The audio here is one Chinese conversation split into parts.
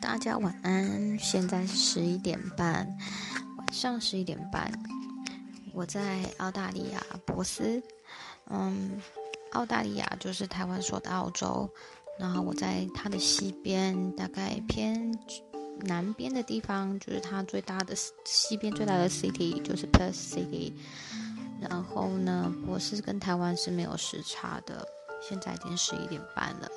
大家晚安，现在是十一点半，晚上十一点半，我在澳大利亚博斯，嗯，澳大利亚就是台湾说的澳洲，然后我在它的西边，大概偏南边的地方，就是它最大的西边最大的 city 就是 Perth City，然后呢，博斯跟台湾是没有时差的，现在已经十一点半了。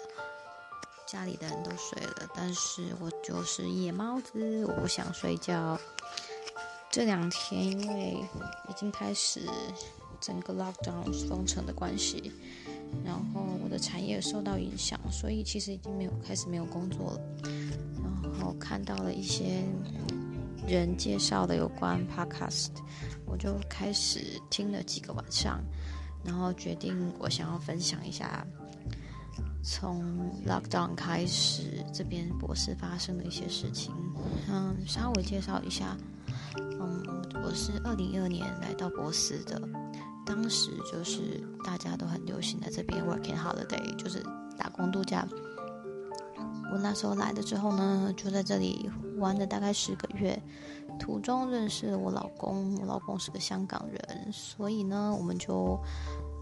家里的人都睡了，但是我就是夜猫子，我不想睡觉。这两天因为已经开始整个 lockdown 封城的关系，然后我的产业受到影响，所以其实已经没有开始没有工作了。然后看到了一些人介绍的有关 podcast，我就开始听了几个晚上，然后决定我想要分享一下。从 lockdown 开始，这边博士发生的一些事情，嗯，稍微介绍一下。嗯，我是二零一二年来到博斯的，当时就是大家都很流行在这边 working holiday，就是打工度假。我那时候来了之后呢，就在这里玩了大概十个月，途中认识我老公，我老公是个香港人，所以呢，我们就。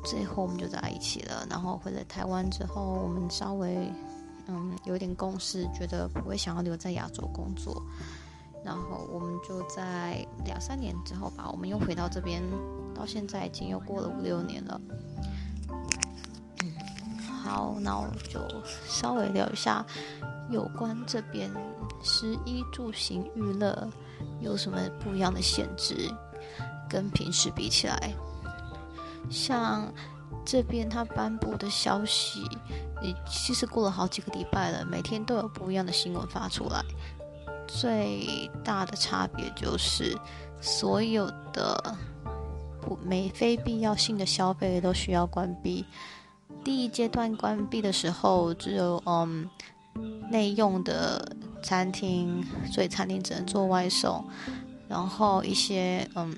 最后我们就在一起了，然后回了台湾之后，我们稍微嗯有点共识，觉得不会想要留在亚洲工作，然后我们就在两三年之后吧，我们又回到这边，到现在已经又过了五六年了。好，那我就稍微聊一下有关这边食衣住行娱乐有什么不一样的限制，跟平时比起来。像这边他颁布的消息，也其实过了好几个礼拜了，每天都有不一样的新闻发出来。最大的差别就是，所有的不没非必要性的消费都需要关闭。第一阶段关闭的时候，只有嗯内用的餐厅，所以餐厅只能做外送。然后一些嗯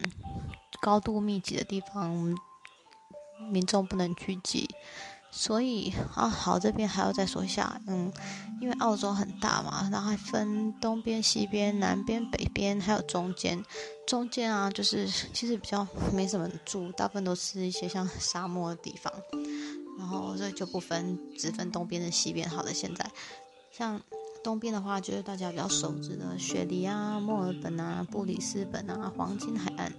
高度密集的地方。民众不能聚集，所以啊，好，这边还要再说一下，嗯，因为澳洲很大嘛，然后还分东边、西边、南边、北边，还有中间。中间啊，就是其实比较没什么住，大部分都是一些像沙漠的地方，然后所以就不分，只分东边的西边。好的，现在像东边的话，就是大家比较熟知的雪梨啊、墨尔本啊、布里斯本啊、黄金海岸。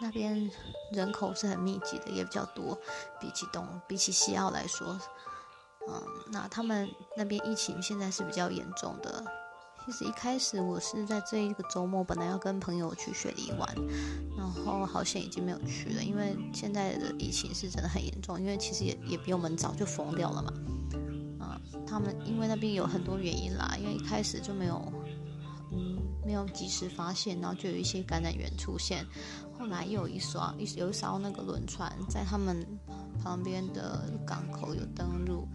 那边人口是很密集的，也比较多，比起东，比起西澳来说，嗯，那他们那边疫情现在是比较严重的。其实一开始我是在这一个周末本来要跟朋友去雪梨玩，然后好像已经没有去了，因为现在的疫情是真的很严重，因为其实也也比我们早就封掉了嘛。嗯，他们因为那边有很多原因啦，因为一开始就没有。嗯，没有及时发现，然后就有一些感染源出现。后来又有一艘一有一艘那个轮船在他们旁边的港口有登陆。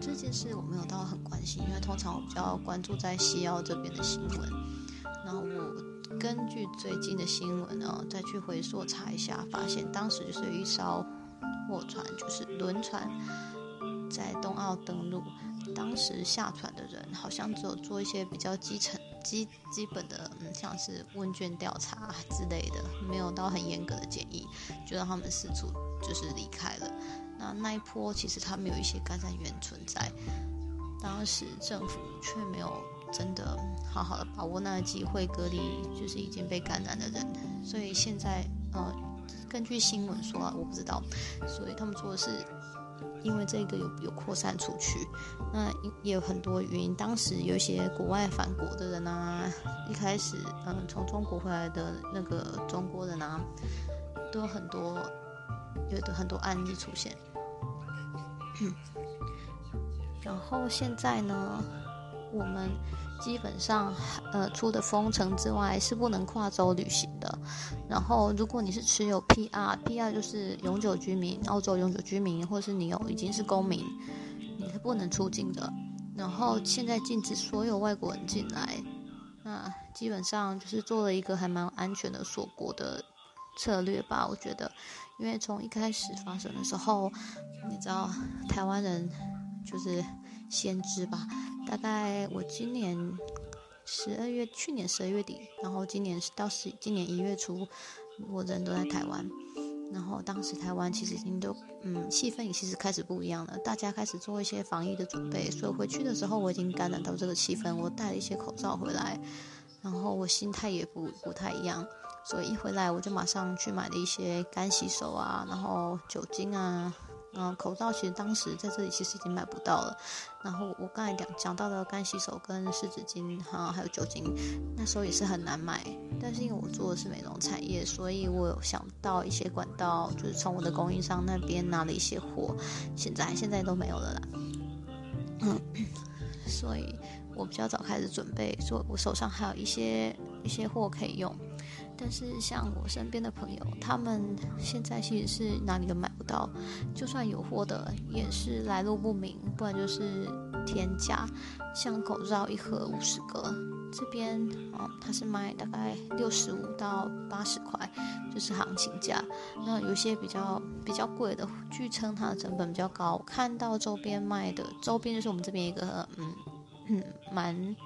这件事我没有到很关心，因为通常我比较关注在西澳这边的新闻。然后我根据最近的新闻呢，再去回溯查一下，发现当时就是一艘货船，就是轮船在东澳登陆。当时下船的人好像只有做一些比较基层。基基本的，嗯，像是问卷调查之类的，没有到很严格的建议，就让他们四处就是离开了。那那一波其实他们有一些感染源存在，当时政府却没有真的好好的把握那个机会隔离，就是已经被感染的人。所以现在，呃，根据新闻说，我不知道，所以他们说的是。因为这个有有扩散出去，那也有很多原因。当时有一些国外返国的人啊，一开始嗯从中国回来的那个中国人啊，都有很多有的很多案例出现。然后现在呢，我们。基本上，呃，除了封城之外，是不能跨州旅行的。然后，如果你是持有 PR，PR 就是永久居民，澳洲永久居民，或是你有已经是公民，你是不能出境的。然后，现在禁止所有外国人进来。那基本上就是做了一个还蛮安全的锁国的策略吧，我觉得。因为从一开始发生的时候，你知道，台湾人就是先知吧。大概我今年十二月，去年十二月底，然后今年到十，今年一月初，我人都在台湾。然后当时台湾其实已经都，嗯，气氛也其实开始不一样了，大家开始做一些防疫的准备。所以回去的时候，我已经感染到这个气氛，我带了一些口罩回来，然后我心态也不不太一样。所以一回来，我就马上去买了一些干洗手啊，然后酒精啊。嗯，口罩其实当时在这里其实已经买不到了。然后我刚才讲讲到的干洗手跟湿纸巾哈，还有酒精，那时候也是很难买。但是因为我做的是美容产业，所以我有想到一些管道，就是从我的供应商那边拿了一些货。现在现在都没有了啦。嗯，所以我比较早开始准备，说我手上还有一些一些货可以用。但是像我身边的朋友，他们现在其实是哪里都买不到，就算有货的，也是来路不明，不然就是天价。像口罩一盒五十个，这边哦，它是卖大概六十五到八十块，就是行情价。那有些比较比较贵的，据称它的成本比较高。看到周边卖的，周边就是我们这边一个嗯嗯蛮。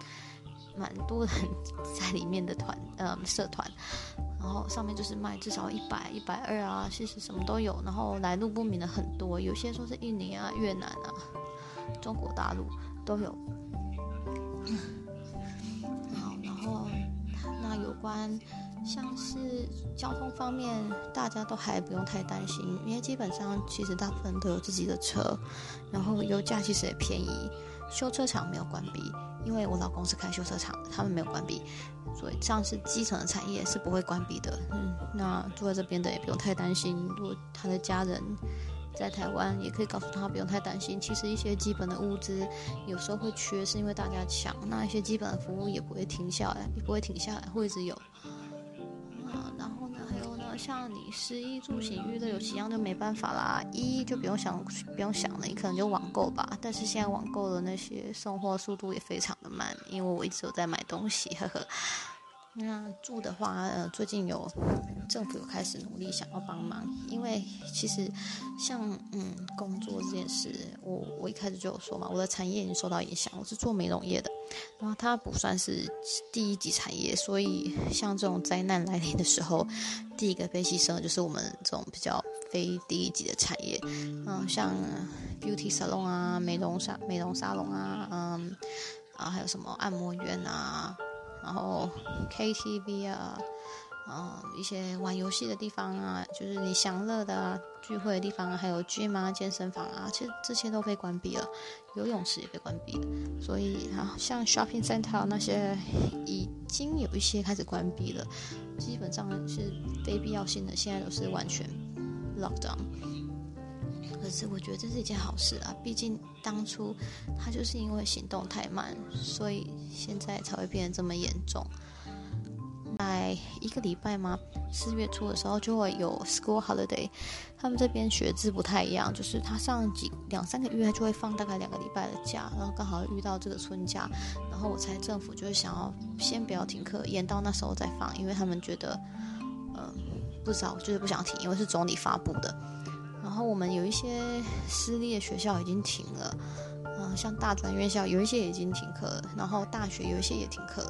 蛮多人 在里面的团，呃，社团，然后上面就是卖至少一百、一百二啊，其实什么都有。然后来路不明的很多，有些说是印尼啊、越南啊、中国大陆都有。好，然后那有关像是交通方面，大家都还不用太担心，因为基本上其实大部分都有自己的车，然后油价其实也便宜，修车厂没有关闭。因为我老公是开修车厂的，他们没有关闭，所以像是基层的产业是不会关闭的。嗯，那住在这边的也不用太担心。如果他的家人在台湾，也可以告诉他不用太担心。其实一些基本的物资有时候会缺，是因为大家抢，那一些基本的服务也不会停下来，也不会停下来，会一直有。啊，然后像你食衣住行娱乐有几样就没办法啦，一就不用想不用想了，你可能就网购吧。但是现在网购的那些送货速度也非常的慢，因为我一直有在买东西，呵呵。那住的话，呃，最近有政府有开始努力想要帮忙，因为其实像嗯工作这件事，我我一开始就有说嘛，我的产业已经受到影响，我是做美容业的，然后它不算是第一级产业，所以像这种灾难来临的时候，第一个被牺牲的就是我们这种比较非第一级的产业，嗯，像 beauty salon 啊，美容沙美容沙龙啊，嗯，啊还有什么按摩院啊。然后 KTV 啊，嗯，一些玩游戏的地方啊，就是你享乐的聚会的地方啊，还有 gym 啊、健身房啊，其实这些都被关闭了，游泳池也被关闭了。所以啊，像 shopping center 那些已经有一些开始关闭了，基本上是非必要性的，现在都是完全 lock down。可是我觉得这是一件好事啊，毕竟当初他就是因为行动太慢，所以现在才会变得这么严重。在一个礼拜吗？四月初的时候就会有 school holiday，他们这边学制不太一样，就是他上几两三个月就会放大概两个礼拜的假，然后刚好遇到这个春假，然后我猜政府就是想要先不要停课，延到那时候再放，因为他们觉得，嗯，不知道就是不想停，因为是总理发布的。然后我们有一些私立的学校已经停了，嗯，像大专院校有一些已经停课了，然后大学有一些也停课，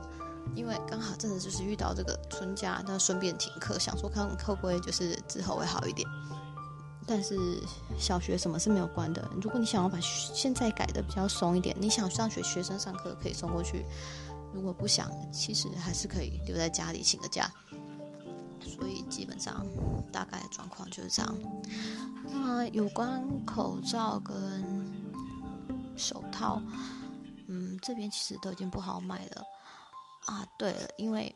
因为刚好真的就是遇到这个春假，那顺便停课，想说看会不会就是之后会好一点。但是小学什么是没有关的，如果你想要把现在改的比较松一点，你想上学学生上课可以送过去，如果不想，其实还是可以留在家里请个假。所以基本上大概状况就是这样。那有关口罩跟手套，嗯，这边其实都已经不好买了啊。对了，因为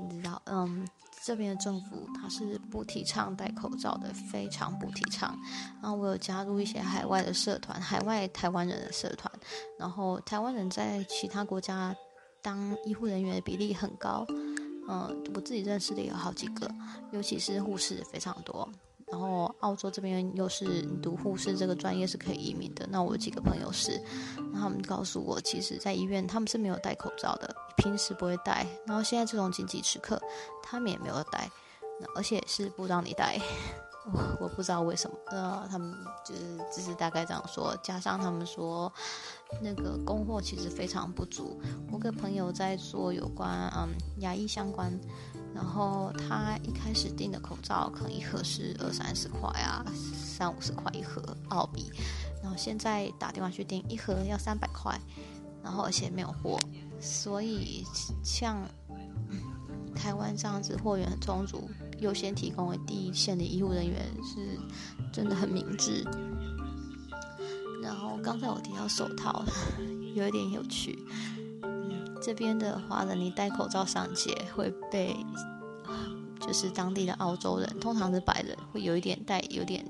你知道，嗯，这边的政府它是不提倡戴口罩的，非常不提倡。然后我有加入一些海外的社团，海外台湾人的社团，然后台湾人在其他国家当医护人员的比例很高。嗯，我自己认识的有好几个，尤其是护士非常多。然后澳洲这边又是读护士这个专业是可以移民的。那我有几个朋友是，那他们告诉我，其实在医院他们是没有戴口罩的，平时不会戴。然后现在这种紧急时刻，他们也没有戴，而且是不让你戴。我不知道为什么，呃，他们就是只是大概这样说，加上他们说那个供货其实非常不足。我跟朋友在做有关嗯牙医相关，然后他一开始订的口罩可能一盒是二三十块啊，三五十块一盒澳币，然后现在打电话去订一盒要三百块，然后而且没有货，所以像台湾这样子货源很充足。优先提供为第一线的医护人员是真的很明智。然后刚才我提到手套，有一点有趣。嗯，这边的话呢，你戴口罩上街会被，就是当地的澳洲人，通常是白人，会有一点带有点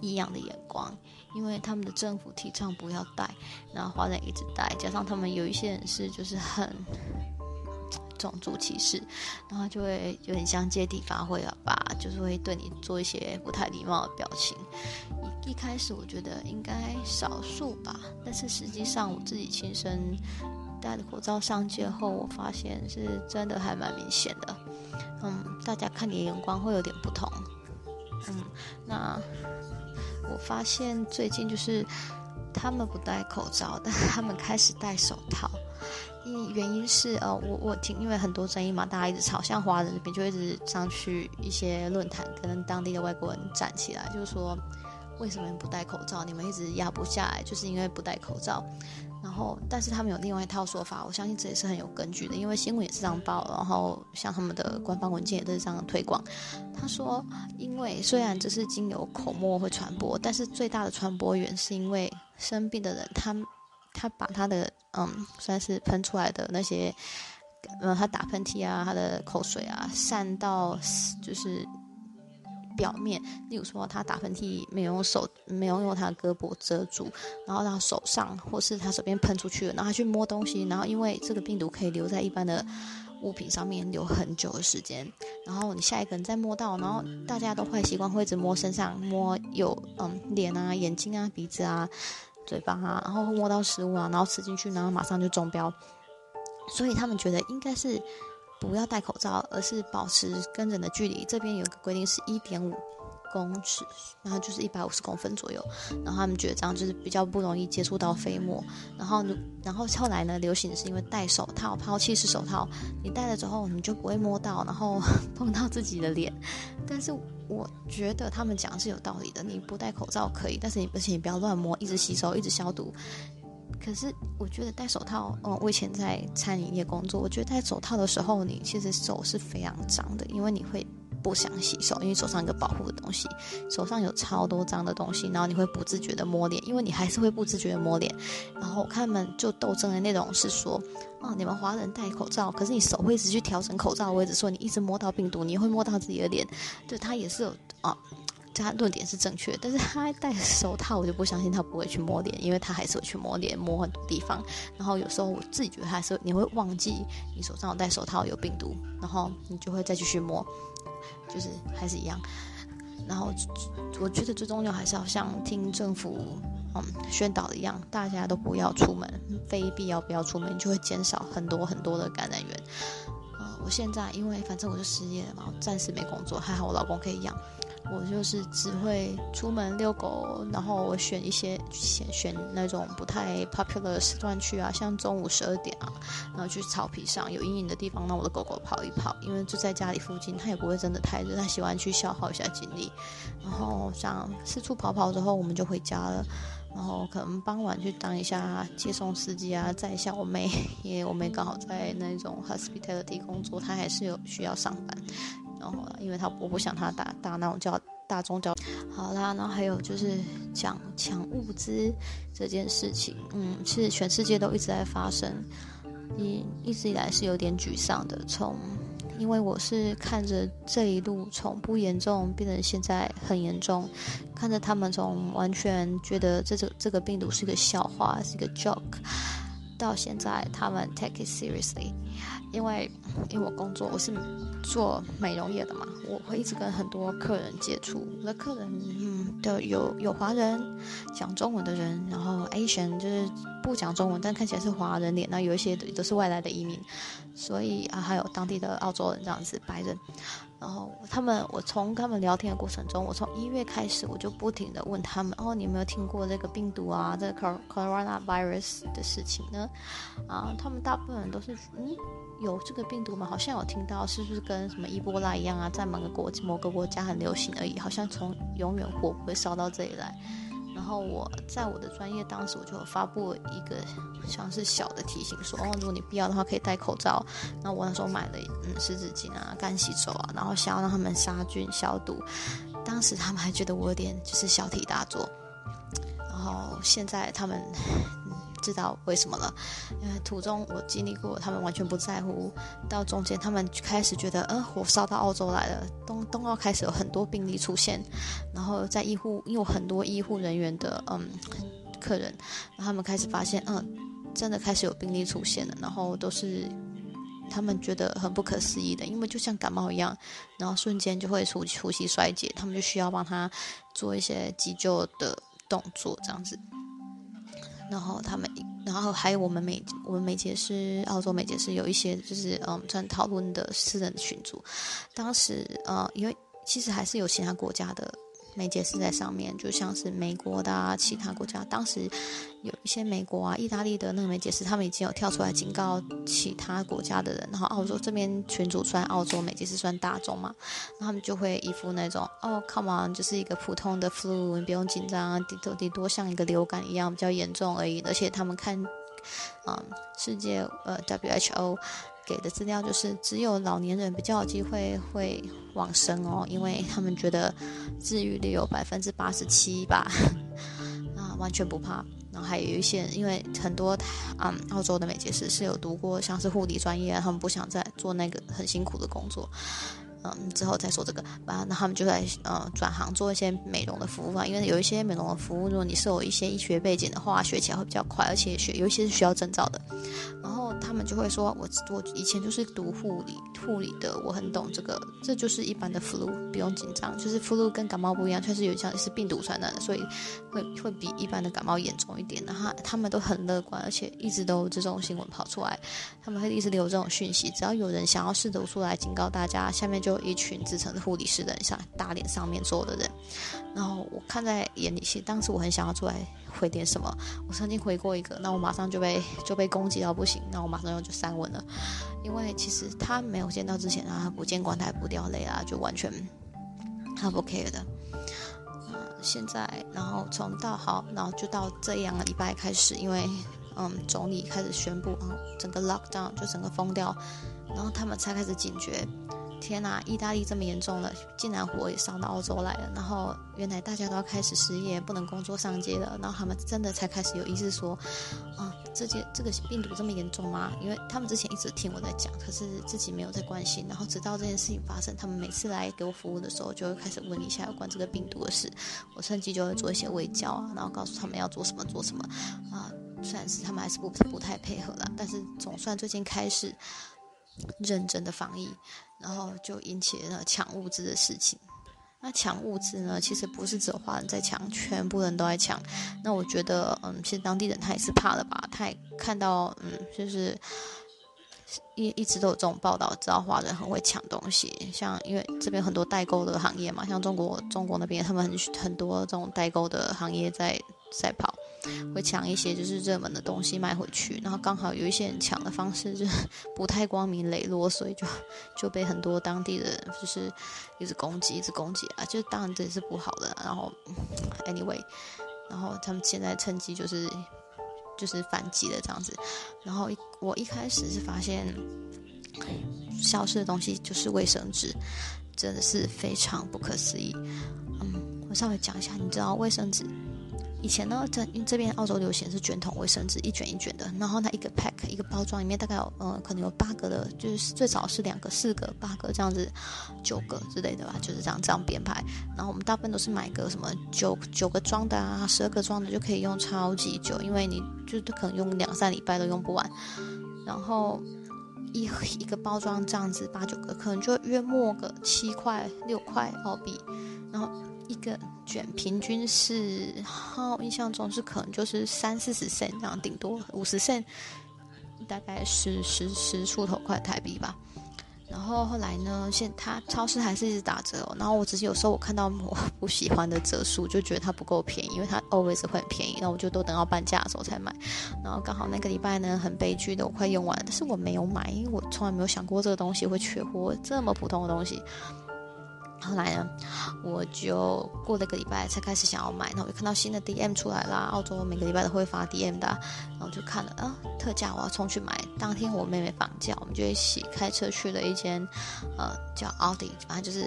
异样的眼光，因为他们的政府提倡不要戴，然后华人一直戴，加上他们有一些人是就是很。种族歧视，然后就会有点像借题发挥了吧，就是会对你做一些不太礼貌的表情。一一开始我觉得应该少数吧，但是实际上我自己亲身戴了口罩上街后，我发现是真的还蛮明显的。嗯，大家看你的眼光会有点不同。嗯，那我发现最近就是他们不戴口罩，但他们开始戴手套。因原因是呃，我我听，因为很多争议嘛，大家一直吵，像华人这边就一直上去一些论坛，跟当地的外国人站起来，就是说为什么不戴口罩？你们一直压不下来，就是因为不戴口罩。然后，但是他们有另外一套说法，我相信这也是很有根据的，因为新闻也是这样报，然后像他们的官方文件也都是这样推广。他说，因为虽然这是经由口沫会传播，但是最大的传播源是因为生病的人他。他把他的嗯，算是喷出来的那些，嗯，他打喷嚏啊，他的口水啊，散到就是表面。例如说，他打喷嚏没有用手，没有用他的胳膊遮住，然后他手上或是他手边喷出去了，然后他去摸东西，然后因为这个病毒可以留在一般的物品上面留很久的时间，然后你下一个人再摸到，然后大家都坏习惯会一直摸身上，摸有嗯脸啊、眼睛啊、鼻子啊。嘴巴啊，然后会摸到食物啊，然后吃进去，然后马上就中标，所以他们觉得应该是不要戴口罩，而是保持跟人的距离。这边有个规定是一点五。公尺，然后就是一百五十公分左右，然后他们觉得这样就是比较不容易接触到飞沫，然后，然后后来呢，流行是因为戴手套，抛弃式手套，你戴了之后你就不会摸到，然后 碰到自己的脸。但是我觉得他们讲是有道理的，你不戴口罩可以，但是你而且你不要乱摸，一直洗手，一直消毒。可是我觉得戴手套，嗯，我以前在餐饮业工作，我觉得戴手套的时候，你其实手是非常脏的，因为你会。不想洗手，因为手上一个保护的东西，手上有超多脏的东西，然后你会不自觉的摸脸，因为你还是会不自觉的摸脸。然后他们就斗争的内容是说，哦，你们华人戴口罩，可是你手会一直去调整口罩的位置，说你一直摸到病毒，你会摸到自己的脸。对他也是有啊，他论点是正确，但是他戴手套，我就不相信他不会去摸脸，因为他还是会去摸脸，摸很多地方。然后有时候我自己觉得还是你会忘记你手上有戴手套有病毒，然后你就会再继续摸。就是还是一样，然后我觉得最重要还是要像听政府嗯宣导的一样，大家都不要出门，非必要不要出门，就会减少很多很多的感染源。嗯，我现在因为反正我就失业了嘛，我暂时没工作，还好我老公可以养。我就是只会出门遛狗，然后我选一些选选那种不太 popular 时段去啊，像中午十二点啊，然后去草皮上有阴影的地方，让我的狗狗跑一跑，因为就在家里附近，它也不会真的太热，它喜欢去消耗一下精力。然后像四处跑跑之后，我们就回家了，然后可能傍晚去当一下接送司机啊，载一下我妹，因为我妹刚好在那种 hospitality 工作，她还是有需要上班。然后，因为他我不想他打打那种叫大宗教。好啦，然后还有就是讲抢物资这件事情，嗯，其实全世界都一直在发生，一一直以来是有点沮丧的。从因为我是看着这一路从不严重变成现在很严重，看着他们从完全觉得这个这个病毒是个笑话，是个 joke，到现在他们 take it seriously。因为因为我工作我是做美容业的嘛，我会一直跟很多客人接触。我的客人嗯的有有华人讲中文的人，然后 Asian 就是不讲中文但看起来是华人脸，那有一些都是外来的移民，所以啊还有当地的澳洲人这样子白人。然后他们，我从他们聊天的过程中，我从一月开始，我就不停的问他们，哦，你有没有听过这个病毒啊，这个 coronavirus 的事情呢？啊，他们大部分人都是，嗯，有这个病毒吗？好像有听到，是不是跟什么伊波拉一样啊，在某个国某个国家很流行而已，好像从永远火不会烧到这里来。然后我在我的专业当时我就有发布一个像是小的提醒，说哦，如果你必要的话可以戴口罩。那我那时候买了嗯湿纸巾啊、干洗手啊，然后想要让他们杀菌消毒。当时他们还觉得我有点就是小题大做，然后现在他们。知道为什么了？因为途中我经历过，他们完全不在乎。到中间，他们开始觉得，呃，火烧到澳洲来了，东东澳开始有很多病例出现。然后在医护，因为很多医护人员的嗯客人，他们开始发现，嗯，真的开始有病例出现了。然后都是他们觉得很不可思议的，因为就像感冒一样，然后瞬间就会出呼吸衰竭，他们就需要帮他做一些急救的动作，这样子。然后他们，然后还有我们美我们美睫师澳洲美睫师有一些就是嗯，专讨论的私人群组，当时呃，因为其实还是有其他国家的。美解释在上面，就像是美国的啊，其他国家，当时有一些美国啊、意大利的那个美解释，他们已经有跳出来警告其他国家的人。然后澳洲这边群主算澳洲美解释算大众嘛，他们就会一副那种哦，come on，就是一个普通的 flu，你不用紧张啊，顶多顶多像一个流感一样比较严重而已。而且他们看，嗯，世界呃 WHO。给的资料就是只有老年人比较有机会会往生哦，因为他们觉得治愈率有百分之八十七吧，那，完全不怕。然后还有一些，因为很多嗯澳洲的美睫师是有读过像是护理专业，他们不想再做那个很辛苦的工作。嗯，之后再说这个，啊，那他们就在呃转行做一些美容的服务啊，因为有一些美容的服务，如果你是有一些医学背景的话，学起来会比较快，而且学有一些是需要证照的。然后他们就会说，我我以前就是读护理护理的，我很懂这个，这就是一般的 flu，不用紧张，就是 flu 跟感冒不一样，确实有像是病毒传染的，所以会会比一般的感冒严重一点。然后他们都很乐观，而且一直都这种新闻跑出来，他们会一直留这种讯息，只要有人想要试图出来警告大家，下面就。一群自称的护理师的人，像大脸上面坐的人，然后我看在眼里，其实当时我很想要出来回点什么。我曾经回过一个，那我马上就被就被攻击到不行，那我马上又就删文了。因为其实他没有见到之前啊，不见棺材不掉泪啊，就完全他不 care 的。嗯，现在然后从到好，然后就到这样的礼拜开始，因为嗯总理开始宣布，嗯整个 lockdown 就整个封掉，然后他们才开始警觉。天呐，意大利这么严重了，竟然火也烧到澳洲来了。然后原来大家都要开始失业，不能工作上街了。然后他们真的才开始有意识说，啊，这件这个病毒这么严重吗？因为他们之前一直听我在讲，可是自己没有在关心。然后直到这件事情发生，他们每次来给我服务的时候，就会开始问一下有关这个病毒的事。我趁机就会做一些微教啊，然后告诉他们要做什么做什么啊。虽然是他们还是不不太配合了，但是总算最近开始。认真的防疫，然后就引起了抢物资的事情。那抢物资呢，其实不是只有华人在抢，全部人都在抢。那我觉得，嗯，其实当地人他也是怕了吧？他也看到，嗯，就是一一直都有这种报道，知道华人很会抢东西。像因为这边很多代购的行业嘛，像中国中国那边，他们很很多这种代购的行业在在跑。会抢一些就是热门的东西卖回去，然后刚好有一些人抢的方式就 不太光明磊落，所以就就被很多当地的人就是一直攻击，一直攻击啊，就当然这也是不好的。然后，anyway，然后他们现在趁机就是就是反击了这样子。然后我一开始是发现消失的东西就是卫生纸，真的是非常不可思议。嗯，我稍微讲一下，你知道卫生纸？以前呢，在这边澳洲流行是卷筒卫生纸，一卷一卷的。然后它一个 pack 一个包装里面大概有，嗯，可能有八个的，就是最少是两个、四个、八个这样子，九个之类的吧，就是这样这样编排。然后我们大部分都是买个什么九九个装的啊，十二个装的就可以用超级久，因为你就可能用两三礼拜都用不完。然后一一个包装这样子八九个，可能就约莫个七块六块澳币，然后一个卷平均是，好印象中是可能就是三四十 c 这样，顶多五十 c 大概是十十出头块台币吧。然后后来呢？现他超市还是一直打折哦。然后我只是有时候我看到我不喜欢的折数，就觉得它不够便宜，因为它 always 会很便宜。那我就都等到半价的时候才买。然后刚好那个礼拜呢，很悲剧的，我快用完了，但是我没有买，因为我从来没有想过这个东西会缺货，这么普通的东西。后来呢，我就过了个礼拜才开始想要买，那我就看到新的 DM 出来啦，澳洲每个礼拜都会发 DM 的，然后就看了啊，特价，我要冲去买。当天我妹妹放假，我们就一起开车去了一间，呃，叫 Audi，反正就是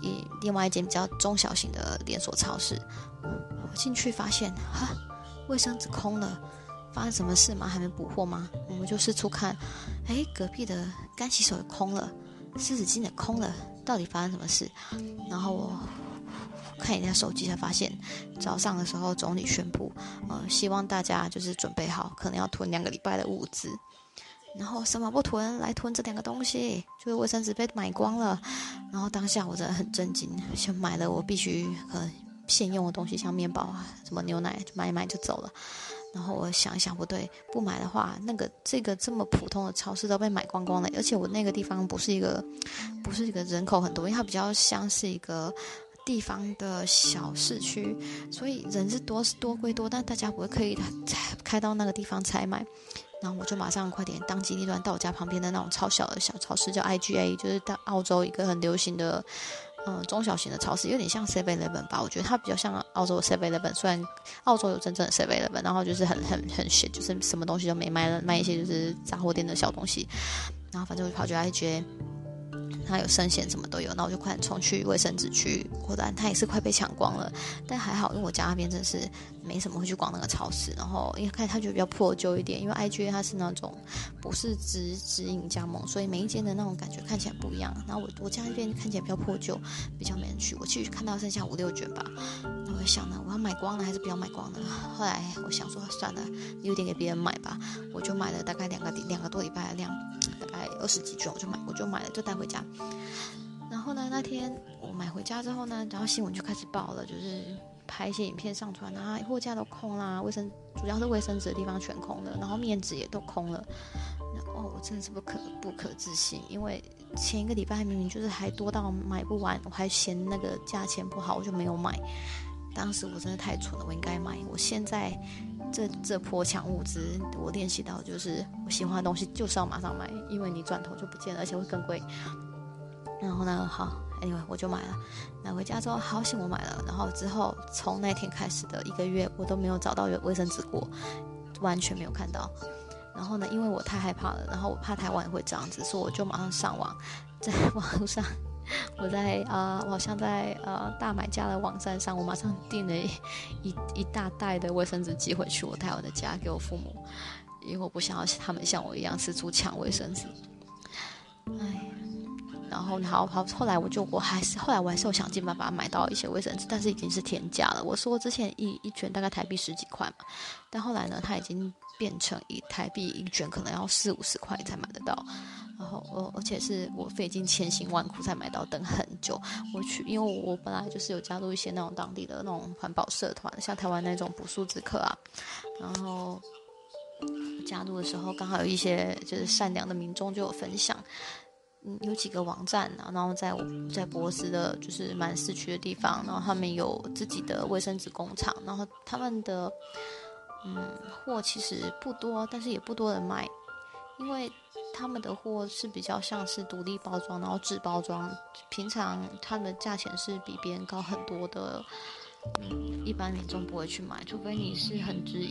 一另外一间比较中小型的连锁超市。我进去发现，哈，卫生纸空了，发生什么事吗？还没补货吗？我们就四处看，哎，隔壁的干洗手也空了，湿纸巾也空了。到底发生什么事？然后我看一下手机，才发现早上的时候总理宣布，呃，希望大家就是准备好，可能要囤两个礼拜的物资。然后什么不囤，来囤这两个东西，就是卫生纸被买光了。然后当下我真的很震惊，就买了我必须呃现用的东西，像面包啊，什么牛奶，就买一买就走了。然后我想一想，不对，不买的话，那个这个这么普通的超市都被买光光了。而且我那个地方不是一个，不是一个人口很多，因为它比较像是一个地方的小市区，所以人是多是多归多，但大家不会刻意的 开到那个地方才买。然后我就马上快点当机立断到我家旁边的那种超小的小超市，叫 IGA，就是在澳洲一个很流行的。嗯，中小型的超市有点像 Seven Eleven 吧，我觉得它比较像澳洲 Seven Eleven。虽然澳洲有真正的 Seven Eleven，然后就是很很很闲，就是什么东西都没卖了，卖一些就是杂货店的小东西。然后反正我就跑去 IGA。它有生鲜，什么都有，那我就快点冲去卫生纸区，果然它也是快被抢光了。但还好，因为我家那边真的是没什么会去逛那个超市，然后因为看它就比较破旧一点，因为 IGA 它是那种不是直直营加盟，所以每一间的那种感觉看起来不一样。然后我我家那边看起来比较破旧，比较没人去。我继续看到剩下五六卷吧，那我想呢，我要买光呢，还是不要买光呢？后来我想说算了，留点给别人买吧，我就买了大概两个两个多礼拜的量。二十几卷，我就买，我就买了，就带回家。然后呢，那天我买回家之后呢，然后新闻就开始报了，就是拍一些影片上传啊，货架都空啦，卫生主要是卫生纸的地方全空了，然后面纸也都空了。哦，我真的是不可不可置信，因为前一个礼拜明明就是还多到买不完，我还嫌那个价钱不好，我就没有买。当时我真的太蠢了，我应该买。我现在。这这波抢物资，我练习到就是我喜欢的东西就是要马上买，因为你转头就不见了，而且会更贵。然后呢，好，anyway 我就买了。买回家之后，好险我买了。然后之后从那天开始的一个月，我都没有找到有卫生纸过，完全没有看到。然后呢，因为我太害怕了，然后我怕台湾也会这样子，所以我就马上上网，在网上。我在啊，我好像在呃大买家的网站上，我马上订了一一大袋的卫生纸寄回去我台湾的家给我父母，因为我不想要他们像我一样四处抢卫生纸。哎，然后好好后来我就我还是后来我还是有想尽办法买到一些卫生纸，但是已经是天价了。我说之前一一卷大概台币十几块嘛，但后来呢，它已经变成一台币一卷可能要四五十块才买得到。然后，而而且是我费尽千辛万苦才买到，等很久。我去，因为我本来就是有加入一些那种当地的那种环保社团，像台湾那种补数字课啊。然后加入的时候，刚好有一些就是善良的民众就有分享，嗯，有几个网站啊，然后在在博斯的就是蛮市区的地方，然后他们有自己的卫生纸工厂，然后他们的嗯货其实不多，但是也不多人卖。因为他们的货是比较像是独立包装，然后纸包装，平常它的价钱是比别人高很多的，嗯，一般民众不会去买，除非你是很执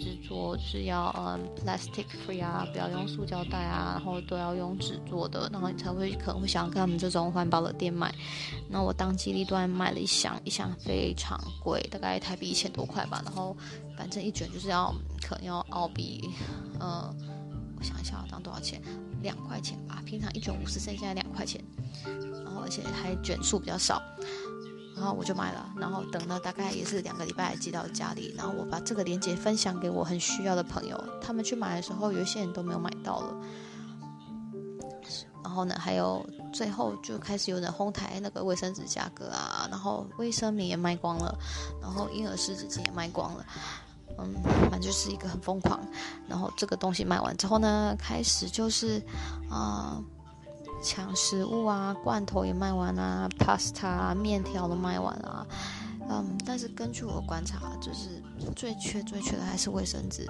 执着是要嗯 plastic free 啊，不要用塑胶袋啊，然后都要用纸做的，然后你才会可能会想要跟他们这种环保的店买。那我当机立断买了一箱，一箱非常贵，大概台币一千多块吧，然后反正一卷就是要可能要澳币，呃。想一下，当多少钱？两块钱吧。平常一卷五十剩下两块钱。然后而且还卷数比较少。然后我就买了，然后等了大概也是两个礼拜寄到家里。然后我把这个链接分享给我很需要的朋友，他们去买的时候，有一些人都没有买到了。然后呢，还有最后就开始有人哄抬那个卫生纸价格啊，然后卫生棉也卖光了，然后婴儿湿纸巾也卖光了，嗯，反正就是一个很疯狂。然后这个东西卖完之后呢，开始就是啊抢食物啊，罐头也卖完啊，pasta 面条都卖完了，嗯，但是根据我观察，就是最缺最缺的还是卫生纸、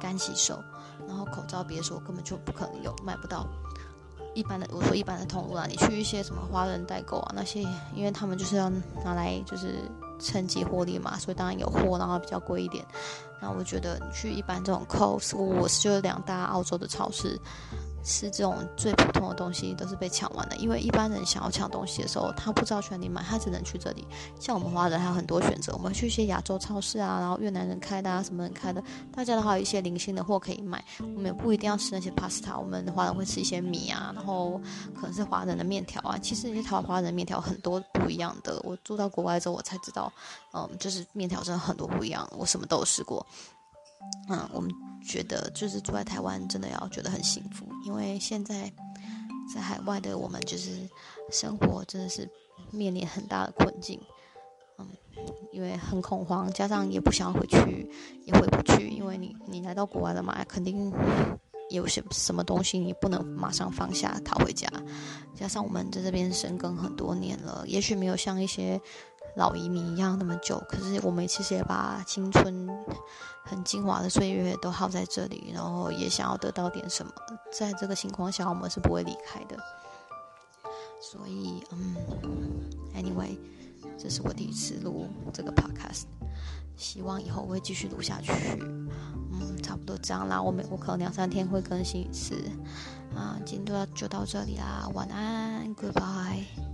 干洗手，然后口罩别说，根本就不可能有买不到。一般的，我说一般的通路啊，你去一些什么华人代购啊那些，因为他们就是要拿来就是趁机获利嘛，所以当然有货，然后比较贵一点。那我觉得你去一般这种 Coles，我是就是两大澳洲的超市。是这种最普通的东西都是被抢完的，因为一般人想要抢东西的时候，他不知道去哪里买，他只能去这里。像我们华人还有很多选择，我们去一些亚洲超市啊，然后越南人开的啊，什么人开的，大家的话有一些零星的货可以买。我们也不一定要吃那些 pasta，我们华人会吃一些米啊，然后可能是华人的面条啊。其实那些台湾华人面条很多不一样的，我住到国外之后我才知道，嗯，就是面条真的很多不一样，我什么都有试过。嗯，我们觉得就是住在台湾真的要觉得很幸福，因为现在在海外的我们就是生活真的是面临很大的困境。嗯，因为很恐慌，加上也不想回去，也回不去，因为你你来到国外了嘛，肯定有些什么东西你不能马上放下逃回家。加上我们在这边生根很多年了，也许没有像一些。老移民一样那么久，可是我们其实也把青春很精华的岁月都耗在这里，然后也想要得到点什么。在这个情况下，我们是不会离开的。所以，嗯，anyway，这是我第一次录这个 podcast，希望以后我会继续录下去。嗯，差不多这样啦。我每我可能两三天会更新一次。啊，今天就到这里啦，晚安，goodbye。